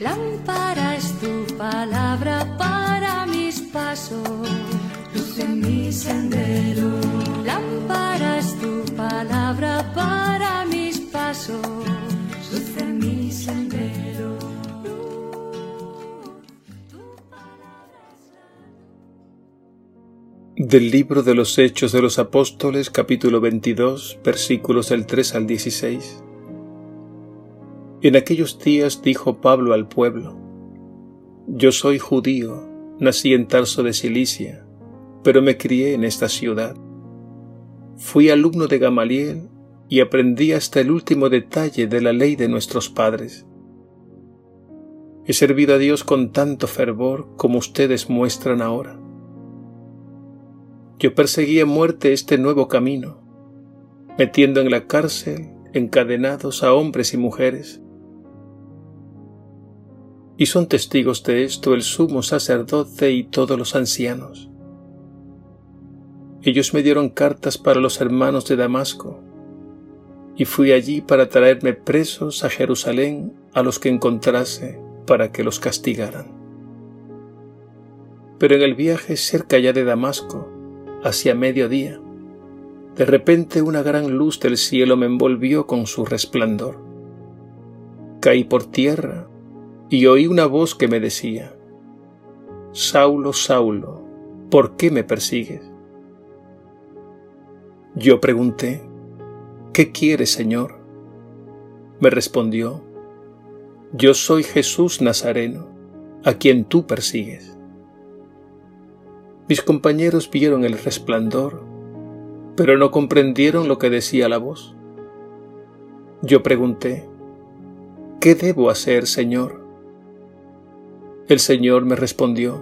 Lámpara es tu palabra para mis pasos, luz en mi sendero. Lámpara es tu palabra para mis pasos, luz en mi sendero. Del libro de los Hechos de los Apóstoles, capítulo 22, versículos del 3 al 16. En aquellos días dijo Pablo al pueblo, Yo soy judío, nací en Tarso de Cilicia, pero me crié en esta ciudad. Fui alumno de Gamaliel y aprendí hasta el último detalle de la ley de nuestros padres. He servido a Dios con tanto fervor como ustedes muestran ahora. Yo perseguí a muerte este nuevo camino, metiendo en la cárcel encadenados a hombres y mujeres, y son testigos de esto el sumo sacerdote y todos los ancianos. Ellos me dieron cartas para los hermanos de Damasco, y fui allí para traerme presos a Jerusalén a los que encontrase para que los castigaran. Pero en el viaje cerca ya de Damasco, hacia mediodía, de repente una gran luz del cielo me envolvió con su resplandor. Caí por tierra y oí una voz que me decía, Saulo, Saulo, ¿por qué me persigues? Yo pregunté, ¿qué quieres, Señor? Me respondió, yo soy Jesús Nazareno, a quien tú persigues. Mis compañeros vieron el resplandor, pero no comprendieron lo que decía la voz. Yo pregunté, ¿qué debo hacer, Señor? El Señor me respondió,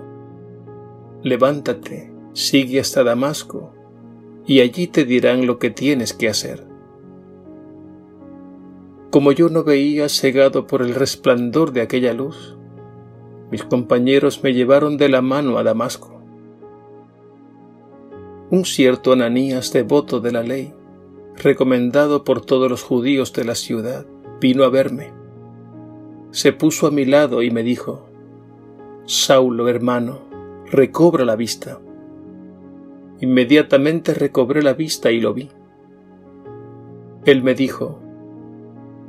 levántate, sigue hasta Damasco, y allí te dirán lo que tienes que hacer. Como yo no veía cegado por el resplandor de aquella luz, mis compañeros me llevaron de la mano a Damasco. Un cierto Ananías devoto de la ley, recomendado por todos los judíos de la ciudad, vino a verme. Se puso a mi lado y me dijo, Saulo, hermano, recobra la vista. Inmediatamente recobré la vista y lo vi. Él me dijo,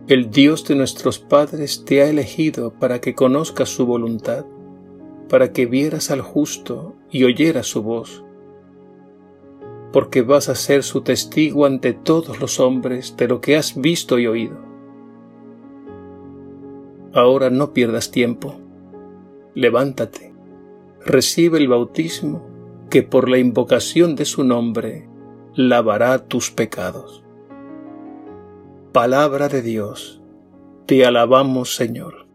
El Dios de nuestros padres te ha elegido para que conozcas su voluntad, para que vieras al justo y oyeras su voz, porque vas a ser su testigo ante todos los hombres de lo que has visto y oído. Ahora no pierdas tiempo levántate, recibe el bautismo que por la invocación de su nombre lavará tus pecados. Palabra de Dios, te alabamos Señor.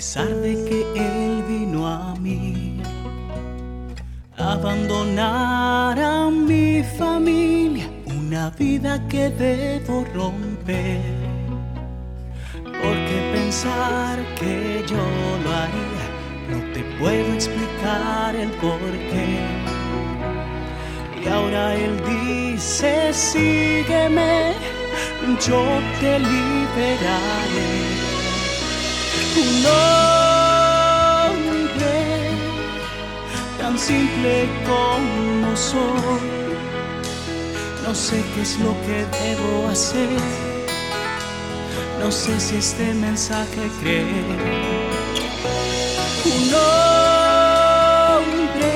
Pesar de que Él vino a mí, abandonar a mi familia, una vida que debo romper. Porque pensar que yo lo haría, no te puedo explicar el porqué. Y ahora Él dice, sígueme, yo te liberaré un hombre tan simple como soy. No sé qué es lo que debo hacer. No sé si este mensaje creer. Un hombre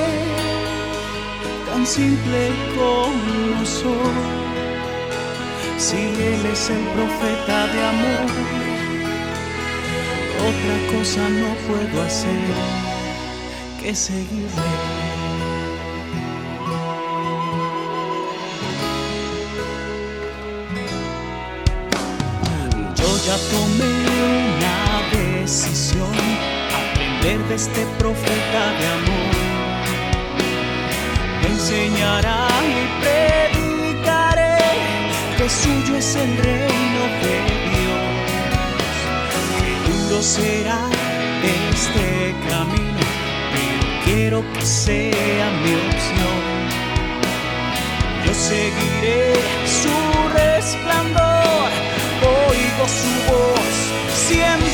tan simple como soy. Si él es el profeta de amor otra cosa no puedo hacer que seguirle. Yo ya tomé una decisión, aprender de este profeta de amor. enseñará y el reino de Dios. Que duro será este camino, pero quiero que sea mi opción. Yo seguiré su resplandor, oigo su voz, siento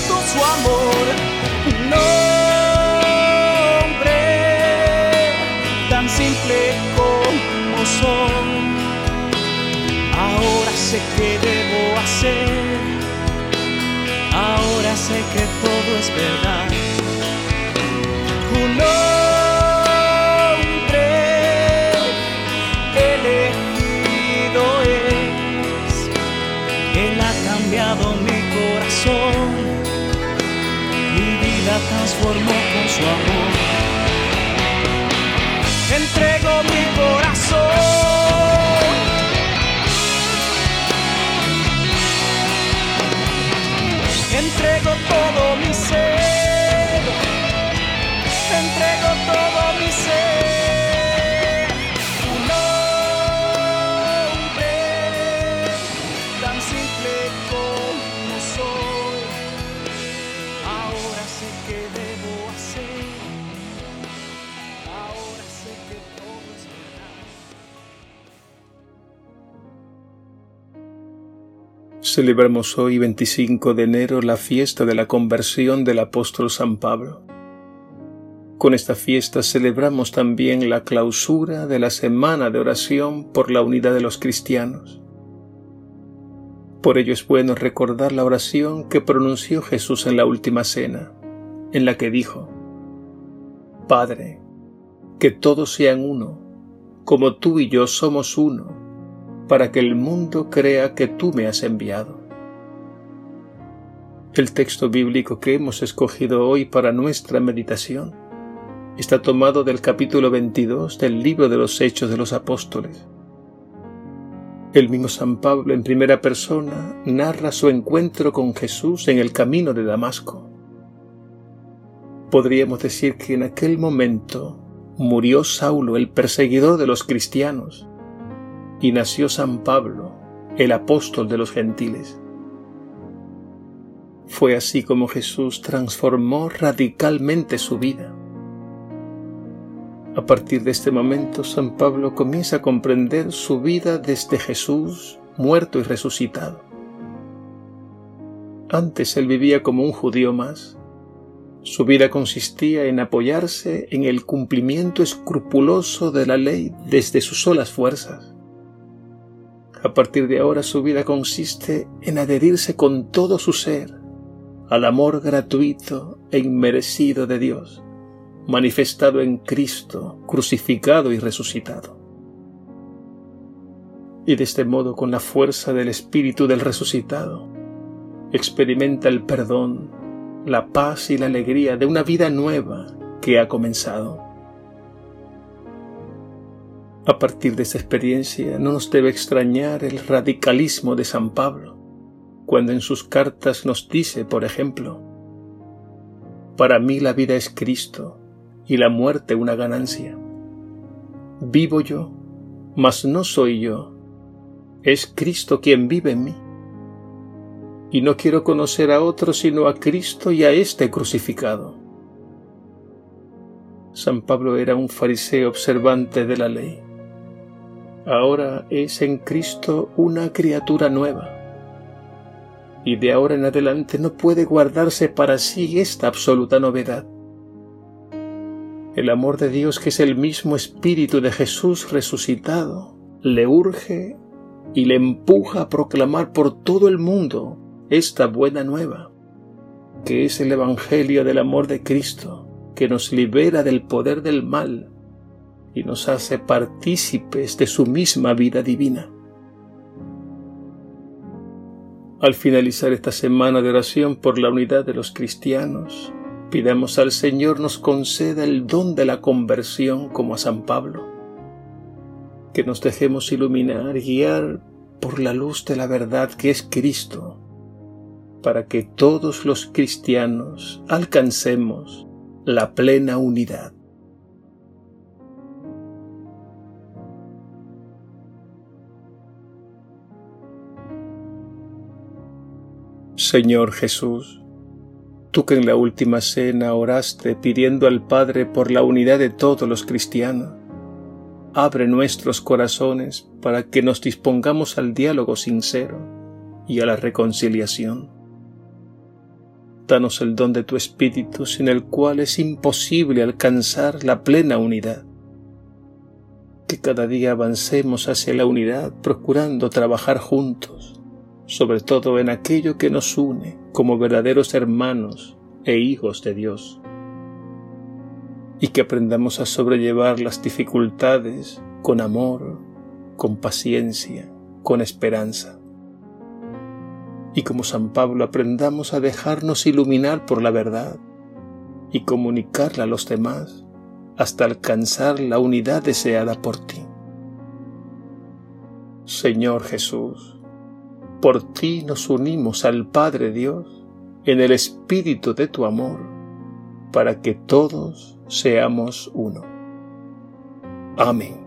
transformó con su amor. Entrego mi corazón. entrego todo mi ser, entrego Celebramos hoy 25 de enero la fiesta de la conversión del apóstol San Pablo. Con esta fiesta celebramos también la clausura de la semana de oración por la unidad de los cristianos. Por ello es bueno recordar la oración que pronunció Jesús en la última cena, en la que dijo, Padre, que todos sean uno, como tú y yo somos uno, para que el mundo crea que tú me has enviado. El texto bíblico que hemos escogido hoy para nuestra meditación está tomado del capítulo 22 del libro de los Hechos de los Apóstoles. El mismo San Pablo en primera persona narra su encuentro con Jesús en el camino de Damasco. Podríamos decir que en aquel momento murió Saulo, el perseguidor de los cristianos, y nació San Pablo, el apóstol de los gentiles. Fue así como Jesús transformó radicalmente su vida. A partir de este momento, San Pablo comienza a comprender su vida desde Jesús muerto y resucitado. Antes él vivía como un judío más. Su vida consistía en apoyarse en el cumplimiento escrupuloso de la ley desde sus solas fuerzas. A partir de ahora su vida consiste en adherirse con todo su ser al amor gratuito e inmerecido de Dios manifestado en Cristo, crucificado y resucitado. Y de este modo, con la fuerza del Espíritu del resucitado, experimenta el perdón, la paz y la alegría de una vida nueva que ha comenzado. A partir de esta experiencia no nos debe extrañar el radicalismo de San Pablo, cuando en sus cartas nos dice, por ejemplo, Para mí la vida es Cristo y la muerte una ganancia. Vivo yo, mas no soy yo, es Cristo quien vive en mí. Y no quiero conocer a otro sino a Cristo y a este crucificado. San Pablo era un fariseo observante de la ley. Ahora es en Cristo una criatura nueva. Y de ahora en adelante no puede guardarse para sí esta absoluta novedad el amor de Dios, que es el mismo Espíritu de Jesús resucitado, le urge y le empuja a proclamar por todo el mundo esta buena nueva, que es el Evangelio del amor de Cristo, que nos libera del poder del mal y nos hace partícipes de su misma vida divina. Al finalizar esta semana de oración por la unidad de los cristianos, Pidamos al Señor nos conceda el don de la conversión como a San Pablo, que nos dejemos iluminar guiar por la luz de la verdad que es Cristo, para que todos los cristianos alcancemos la plena unidad. Señor Jesús, tú que en la última cena oraste pidiendo al Padre por la unidad de todos los cristianos, abre nuestros corazones para que nos dispongamos al diálogo sincero y a la reconciliación. Danos el don de tu Espíritu sin el cual es imposible alcanzar la plena unidad. Que cada día avancemos hacia la unidad procurando trabajar juntos sobre todo en aquello que nos une como verdaderos hermanos e hijos de Dios, y que aprendamos a sobrellevar las dificultades con amor, con paciencia, con esperanza. Y como San Pablo aprendamos a dejarnos iluminar por la verdad y comunicarla a los demás hasta alcanzar la unidad deseada por ti. Señor Jesús, por ti nos unimos al Padre Dios en el espíritu de tu amor, para que todos seamos uno. Amén.